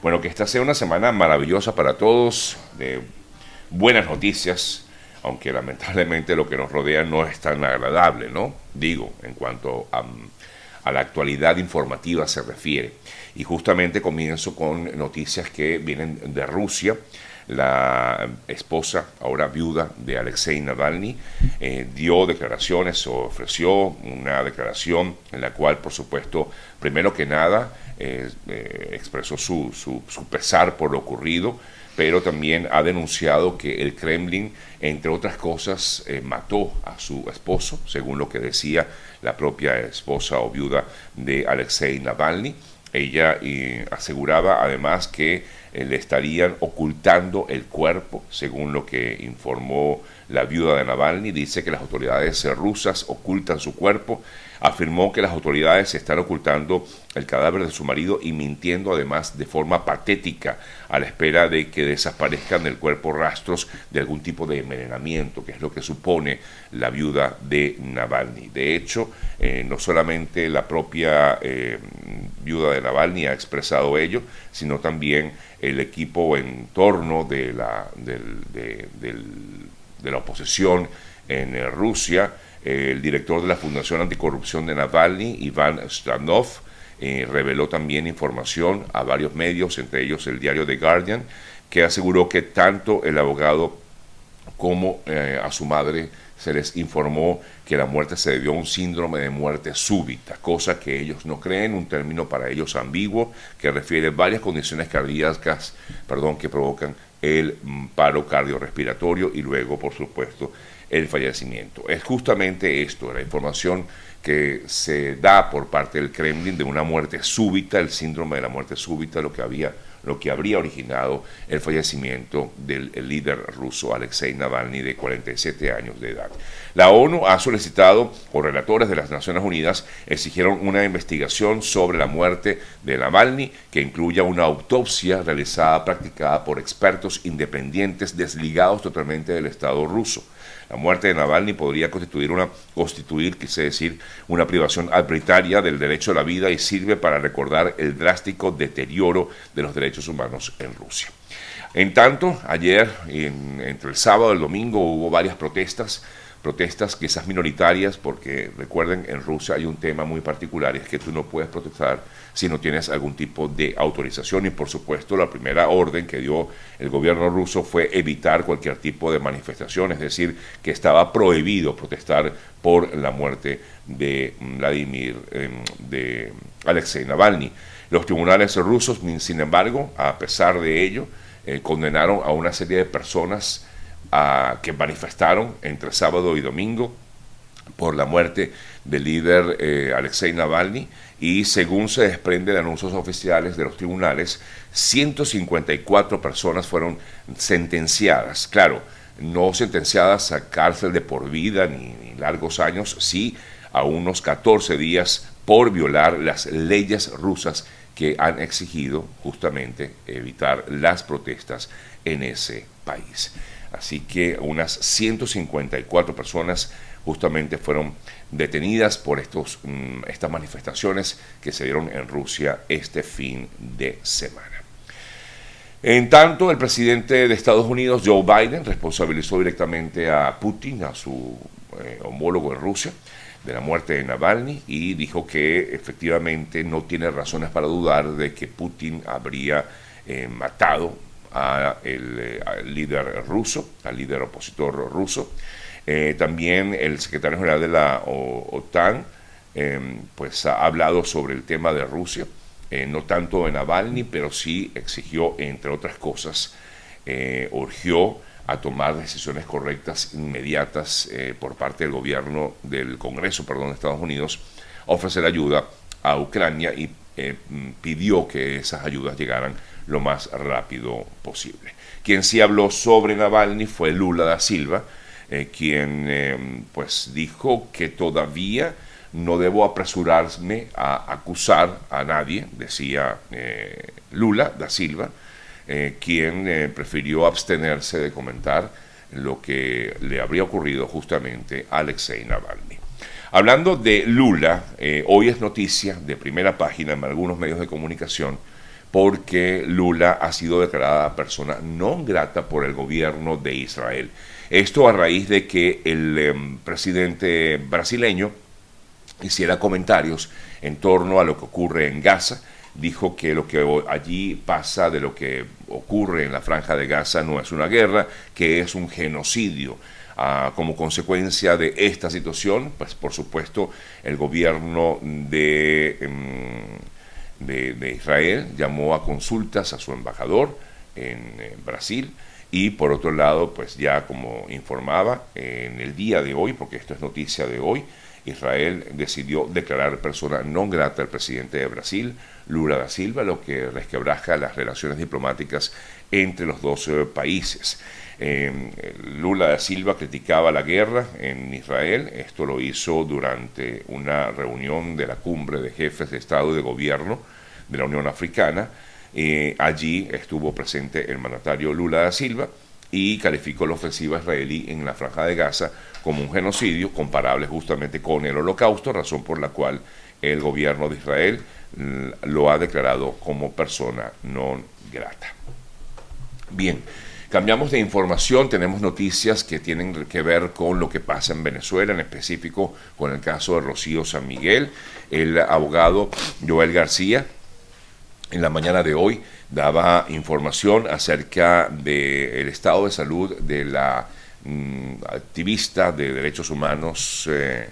Bueno, que esta sea una semana maravillosa para todos, de buenas noticias, aunque lamentablemente lo que nos rodea no es tan agradable, ¿no? Digo, en cuanto a, la actualidad informativa se refiere. Y justamente comienzo con noticias que vienen de Rusia la esposa, ahora viuda de Alexei Navalny, eh, dio declaraciones o ofreció una declaración en la cual, por supuesto, primero que nada, eh, eh, expresó su, su, pesar por lo ocurrido, pero también ha denunciado que el Kremlin, entre otras cosas, mató a su esposo, según lo que decía la propia esposa o viuda de Alexei Navalny. Ella aseguraba además que eh, le estarían ocultando el cuerpo, según lo que informó la viuda de Navalny. Dice que las autoridades rusas ocultan su cuerpo. Afirmó que las autoridades están ocultando el cadáver de su marido y mintiendo además de forma patética a la espera de que desaparezcan del cuerpo rastros de algún tipo de envenenamiento, que es lo que supone la viuda de Navalny. De hecho, eh, no solamente la propia eh, viuda de Navalny ha expresado ello, sino también el equipo en torno de la, de, la oposición en eh, Rusia, el director de la Fundación Anticorrupción de Navalny, Iván Stranov, eh, reveló también información a varios medios, entre ellos el diario The Guardian, que aseguró que tanto el abogado como eh, a su madre se les informó que la muerte se debió a un síndrome de muerte súbita, cosa que ellos no creen, un término para ellos ambiguo que refiere varias condiciones cardíacas perdón, que provocan el mm, paro cardiorrespiratorio y luego, por supuesto, el fallecimiento. Es justamente esto, la información que se da por parte del Kremlin de una muerte súbita, el síndrome de la muerte súbita, lo que había lo que habría originado el fallecimiento del líder ruso Alexei Navalny de 47 años de edad. La ONU ha solicitado, o relatores de las Naciones Unidas exigieron una investigación sobre la muerte de Navalny que incluya una autopsia realizada, practicada por expertos independientes desligados totalmente del Estado ruso. La muerte de Navalny podría constituir una constituir, quise decir, una privación arbitraria del derecho a la vida y sirve para recordar el drástico deterioro de los derechos humanos en Rusia. En tanto, ayer, entre el sábado y el domingo, hubo varias protestas protestas quizás minoritarias, porque recuerden, en Rusia hay un tema muy particular, es que tú no puedes protestar si no tienes algún tipo de autorización y por supuesto la primera orden que dio el gobierno ruso fue evitar cualquier tipo de manifestación, es decir, que estaba prohibido protestar por la muerte de Vladimir, em, de Alexei Navalny. Los tribunales rusos, sin embargo, a pesar de ello, eh, condenaron a una serie de personas que manifestaron entre sábado y domingo por la muerte del líder eh, Alexei Navalny y según se desprende de anuncios oficiales de los tribunales, 154 personas fueron sentenciadas. Claro, no sentenciadas a cárcel de por vida ni, ni largos años, sí a unos 14 días por violar las leyes rusas que han exigido justamente evitar las protestas en ese país. Así que unas 154 personas justamente fueron detenidas por estos, mm, estas manifestaciones que se dieron en Rusia este fin de semana. En tanto, el presidente de Estados Unidos, Joe Biden, responsabilizó directamente a Putin, a su eh, homólogo en Rusia, de la muerte de Navalny y dijo que efectivamente no tiene razones para dudar de que Putin habría eh, matado eh, al líder ruso, al líder opositor ruso. Eh, también el secretario general de la OTAN em, pues ha hablado sobre el tema de Rusia, eh, no tanto de Navalny, pero sí exigió, entre otras cosas, urgió a tomar decisiones correctas, inmediatas por parte del gobierno, del Congreso, perdón, de Estados Unidos, ofrecer ayuda a Ucrania y pidió que esas ayudas llegaran lo más rápido posible. Quien sí habló sobre Navalny fue Lula da Silva, eh, quien eh, pues dijo que todavía no debo apresurarme a acusar a nadie, decía eh, Lula da Silva, quien prefirió abstenerse de comentar lo que le habría ocurrido justamente a Alexei Navalny. Hablando de Lula, hoy es noticia de primera página en algunos medios de comunicación porque Lula ha sido declarada persona no grata por el gobierno de Israel. Esto a raíz de que el em, presidente brasileño hiciera comentarios en torno a lo que ocurre en Gaza. Dijo que lo que allí pasa de lo que ocurre en la franja de Gaza no es una guerra, que es un genocidio. Como consecuencia de esta situación, pues por supuesto el gobierno de, em, de, Israel llamó a consultas a su embajador en, en Brasil y por otro lado, pues ya como informaba en el día de hoy, porque esto es noticia de hoy, Israel decidió declarar persona no grata al presidente de Brasil, Lula da Silva, lo que resquebraja las relaciones diplomáticas entre los dos eh, países. Eh, Lula da Silva criticaba la guerra en Israel, esto lo hizo durante una reunión de la cumbre de jefes de Estado y de Gobierno de la Unión Africana. Eh, allí estuvo presente el mandatario Lula da Silva y calificó la ofensiva israelí en la franja de Gaza como un genocidio comparable justamente con el holocausto, razón por la cual el gobierno de Israel mm, lo ha declarado como persona no grata. Bien, cambiamos de información, tenemos noticias que tienen que ver con lo que pasa en Venezuela, en específico con el caso de Rocío San Miguel. El abogado Joel García, en la mañana de hoy, daba información acerca del estado de salud de la mm, activista de derechos humanos, eh,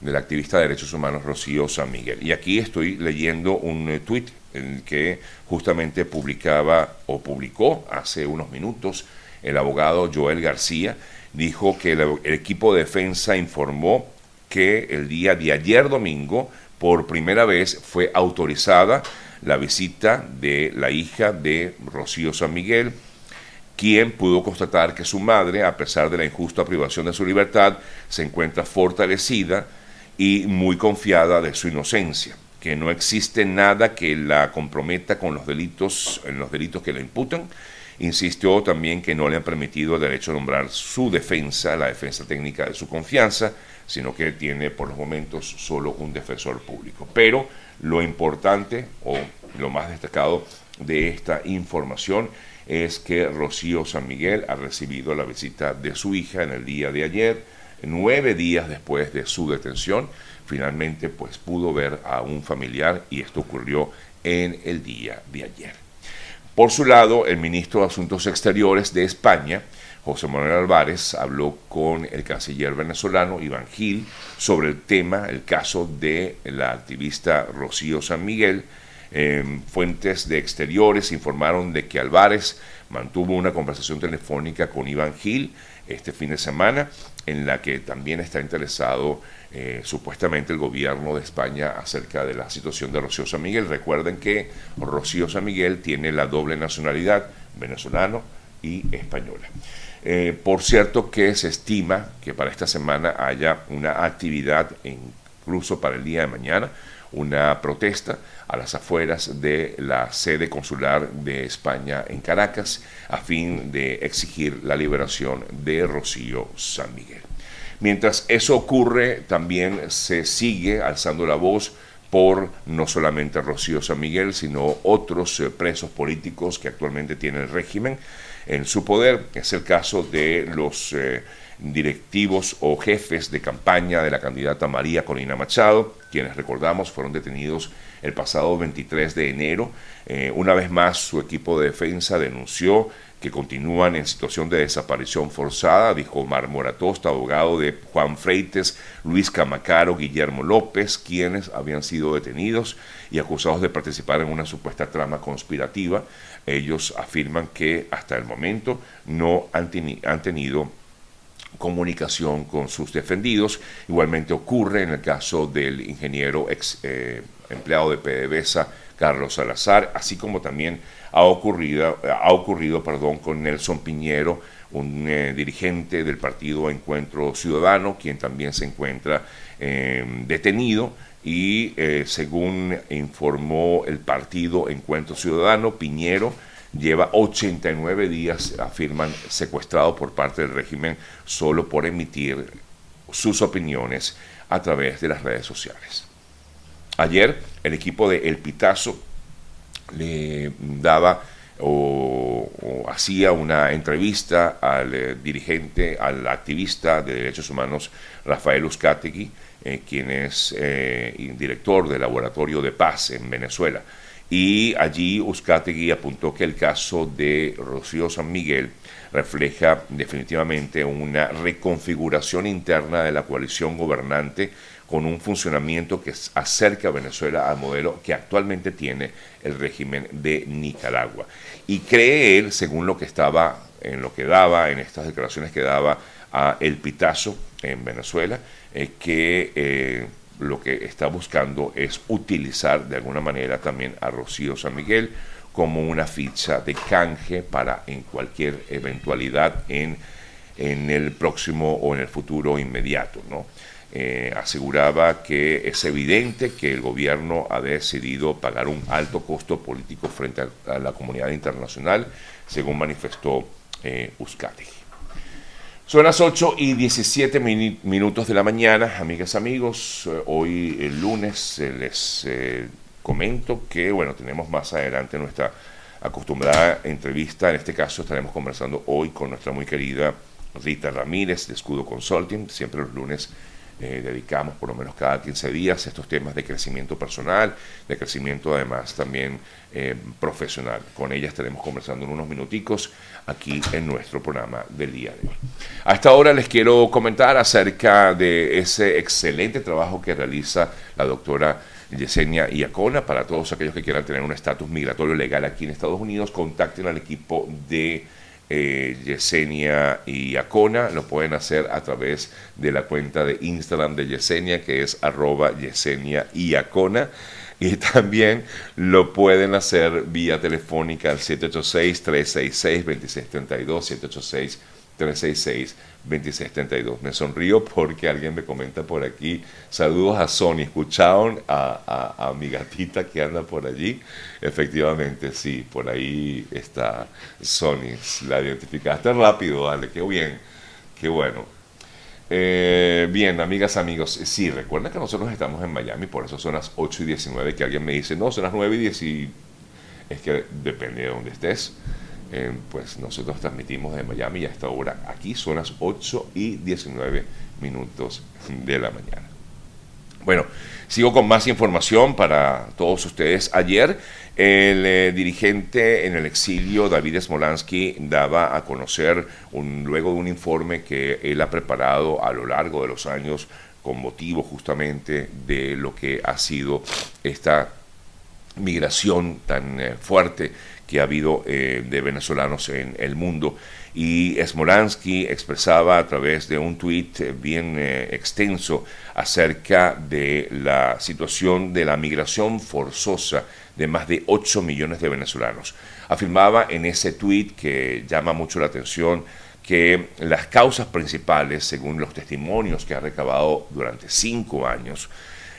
de la activista de derechos humanos Rocío San Miguel. Y aquí estoy leyendo un eh, tuit que justamente publicaba o publicó hace unos minutos el abogado Joel García, dijo que el equipo de defensa informó que el día de ayer domingo, por primera vez, fue autorizada la visita de la hija de Rocío San Miguel, quien pudo constatar que su madre, a pesar de la injusta privación de su libertad, se encuentra fortalecida y muy confiada de su inocencia, que no existe nada que la comprometa con los delitos, en los delitos que le imputan. Insistió también que no le han permitido el derecho a nombrar su defensa, la defensa técnica de su confianza, sino que tiene por los momentos solo un defensor público. Pero lo importante o lo más destacado de esta información es que Rocío San Miguel ha recibido la visita de su hija en el día de ayer, nueve días después de su detención. Finalmente, pues pudo ver a un familiar y esto ocurrió en el día de ayer. Por su lado, el ministro de Asuntos Exteriores de España, José Manuel Álvarez habló con el canciller venezolano Iván Gil sobre el tema, el caso de la activista Rocío San Miguel. Em, fuentes de exteriores informaron de que Álvarez mantuvo una conversación telefónica con Iván Gil este fin de semana, en la que también está interesado eh, supuestamente el gobierno de España acerca de la situación de Rocío San Miguel. Recuerden que Rocío San Miguel tiene la doble nacionalidad, venezolano y española. Eh, por cierto que se estima que para esta semana haya una actividad, incluso para el día de mañana, una protesta a las afueras de la sede consular de España en Caracas a fin de exigir la liberación de Rocío San Miguel. Mientras eso ocurre, también se sigue alzando la voz por no solamente Rocío San Miguel, sino otros eh, presos políticos que actualmente tiene el régimen en su poder. Es el caso de los eh, directivos o jefes de campaña de la candidata María Corina Machado, quienes recordamos fueron detenidos el pasado 23 de enero. Eh, una vez más, su equipo de defensa denunció que continúan en situación de desaparición forzada, dijo Omar Moratosta, abogado de Juan Freites, Luis Camacaro, Guillermo López, quienes habían sido detenidos y acusados de participar en una supuesta trama conspirativa. Ellos afirman que hasta el momento no han, tenido comunicación con sus defendidos. Igualmente ocurre en el caso del ingeniero ex eh, empleado de PDVSA, Carlos Salazar, así como también ha ocurrido, ha ocurrido perdón, con Nelson Piñero, un eh, dirigente del partido Encuentro Ciudadano, quien también se encuentra em, detenido y eh, según informó el partido Encuentro Ciudadano, Piñero lleva 89 días, afirman, secuestrado por parte del régimen solo por emitir sus opiniones a través de las redes sociales. Ayer el equipo de El Pitazo le daba o, hacía una entrevista al eh, dirigente, al activista de derechos humanos Rafael Uzcategui, eh, quien es eh, director del Laboratorio de Paz en Venezuela. Y allí Uzcategui apuntó que el caso de Rocío San Miguel refleja definitivamente una reconfiguración interna de la coalición gobernante con un funcionamiento que acerca a Venezuela al modelo que actualmente tiene el régimen de Nicaragua. Y cree él, según lo que estaba, en lo que daba, en estas declaraciones que daba a El Pitazo en Venezuela, eh, que eh, lo que está buscando es utilizar de alguna manera también a Rocío San Miguel como una ficha de canje para en cualquier eventualidad en, en el próximo o en el futuro inmediato, ¿no? Eh, aseguraba que es evidente que el gobierno ha decidido pagar un alto costo político frente a, la comunidad internacional, según manifestó eh, Son las 8 y 17 minutos de la mañana, amigas, amigos. Eh, hoy, el lunes, eh, les comento que, bueno, tenemos más adelante nuestra acostumbrada entrevista. En este caso, estaremos conversando hoy con nuestra muy querida Rita Ramírez de Escudo Consulting, siempre los lunes eh, dedicamos por lo menos cada 15 días a estos temas de crecimiento personal, de crecimiento además también eh, profesional. Con ella estaremos conversando en unos minuticos aquí en nuestro programa del día de hoy. A esta hora les quiero comentar acerca de ese excelente trabajo que realiza la doctora Yesenia Iacona. Para todos aquellos que quieran tener un estatus migratorio legal aquí en Estados Unidos, contacten al equipo de eh, Yesenia y Acona, lo pueden hacer a través de la cuenta de Instagram de Yesenia, que es arroba Yesenia y. Y también lo pueden hacer vía telefónica al 786-366-2632, 786 366-2632. Me sonrío porque alguien me comenta por aquí, saludos a Sony, ¿escucharon a, a, mi gatita que anda por allí? Efectivamente, sí, por ahí está Sony, la identificaste rápido, dale, qué bien, qué bueno. Eh, bien, amigas, amigos, sí, recuerda que nosotros estamos en Miami, por eso son las 8 y 19, que alguien me dice, no, son las 9 y 10 y es que depende de dónde estés. Eh, pues nosotros transmitimos de Miami a esta hora aquí son las 8 y 19 minutos de la mañana. Bueno, sigo con más información para todos ustedes. Ayer el eh, dirigente en el exilio, David Smolansky, daba a conocer, un, luego de un informe que él ha preparado a lo largo de los años con motivo justamente de lo que ha sido esta migración tan eh, fuerte que ha habido eh, de venezolanos en el mundo. Y Smolansky expresaba a través de un tuit eh, bien eh, extenso acerca de la situación de la migración forzosa de más de 8 millones de venezolanos. Afirmaba en ese tuit que llama mucho la atención que las causas principales, según los testimonios que ha recabado durante cinco años,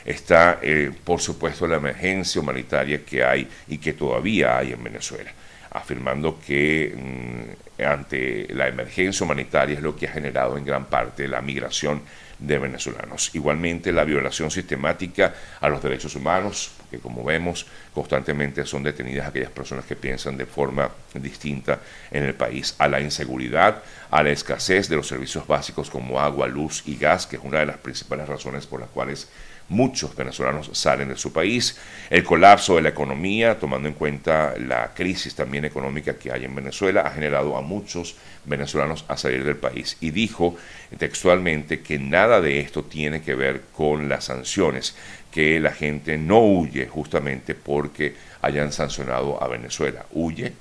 está, eh, por supuesto, la emergencia humanitaria que hay y que todavía hay en Venezuela, afirmando que mm, ante la emergencia humanitaria es lo que ha generado en gran parte la migración de venezolanos. Igualmente la violación sistemática a los derechos humanos, que como vemos constantemente son detenidas aquellas personas que piensan de forma distinta en el país, a la inseguridad, a la escasez de los servicios básicos como agua, luz y gas, que es una de las principales razones por las cuales muchos venezolanos salen de su país, el colapso de la economía, tomando en cuenta la crisis también económica que hay en Venezuela, ha generado a muchos venezolanos a salir del país. Y dijo textualmente que nada de esto tiene que ver con las sanciones, que la gente no huye justamente porque hayan sancionado a Venezuela, huye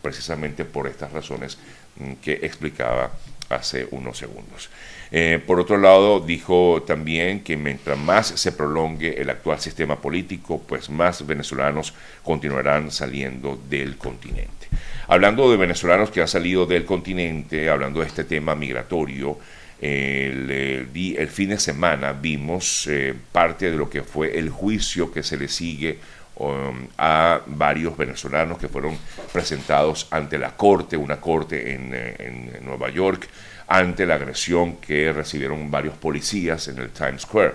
precisamente por estas razones mm, que explicaba hace unos segundos. Eh, por otro lado, dijo también que mientras más se prolongue el actual sistema político, pues más venezolanos continuarán saliendo del continente. Hablando de venezolanos que han salido del continente, hablando de este tema migratorio, el, fin de semana vimos eh, parte de lo que fue el juicio que se le sigue um, a varios venezolanos que fueron presentados ante la corte, una corte en, eh, en Nueva York, ante la agresión que recibieron varios policías en el Times Square.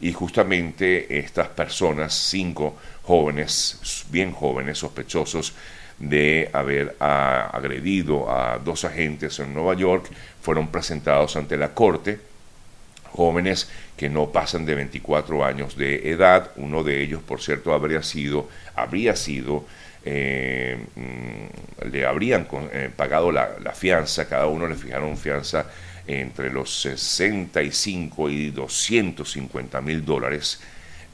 y justamente estas personas, cinco jóvenes, bien jóvenes, sospechosos de haber ah, agredido a dos agentes en Nueva York, fueron presentados ante la corte, jóvenes que no pasan de 24 años de edad, uno de ellos, por cierto, habría sido, habría sido eh, mm, le habrían eh, pagado la, fianza, cada uno le fijaron fianza entre los 65 y 250 mil dólares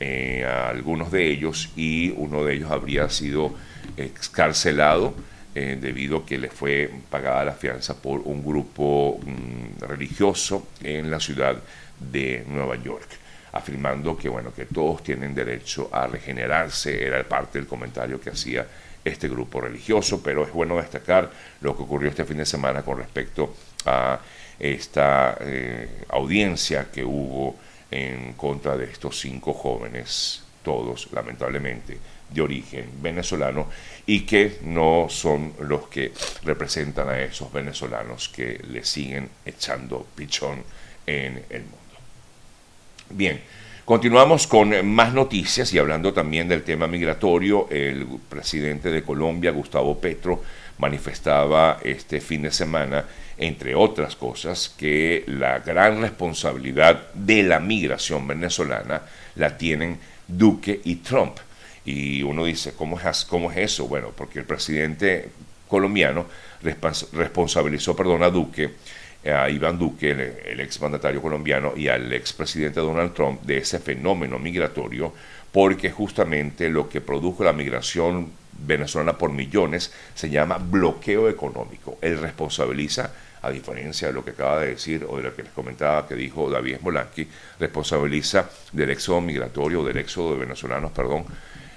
eh, a algunos de ellos y uno de ellos habría sido excarcelado debido a que le fue pagada la fianza por un grupo mm, religioso en la ciudad de Nueva York afirmando que bueno que todos tienen derecho a regenerarse era parte del comentario que hacía este grupo religioso pero es bueno destacar lo que ocurrió este fin de semana con respecto a esta eh, audiencia que hubo en contra de estos cinco jóvenes todos lamentablemente de origen venezolano y que no son los que representan a esos venezolanos que le siguen echando pichón en el mundo. Bien, continuamos con más noticias y hablando también del tema migratorio, el presidente de Colombia, Gustavo Petro, manifestaba este fin de semana, entre otras cosas, que la gran responsabilidad de la migración venezolana la tienen Duque y Trump. Y uno dice, ¿cómo es, cómo es eso? Bueno, porque el presidente colombiano responsabilizó perdón, a Duque a Iván Duque, el, ex mandatario colombiano, y al expresidente Donald Trump de ese fenómeno migratorio, porque justamente lo que produjo la migración venezolana por millones se llama bloqueo económico. Él responsabiliza, a diferencia de lo que acaba de decir o de lo que les comentaba que dijo David Smolanski, responsabiliza del éxodo migratorio, del éxodo de venezolanos, perdón,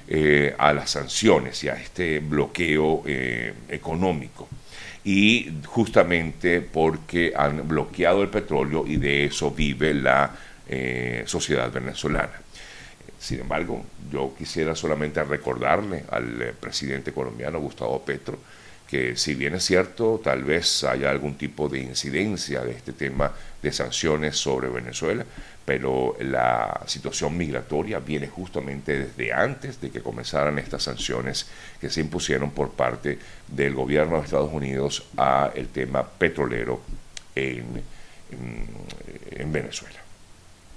eh, a las sanciones y a este bloqueo eh, económico y justamente porque han bloqueado el petróleo y de eso vive la eh, sociedad venezolana. Sin embargo, yo quisiera solamente recordarle al eh, presidente colombiano Gustavo Petro que si bien es cierto, tal vez haya algún tipo de incidencia de este tema de sanciones sobre Venezuela, pero la situación migratoria viene justamente desde antes de que comenzaran estas sanciones que se impusieron por parte del gobierno de Estados Unidos a el tema petrolero en, en Venezuela.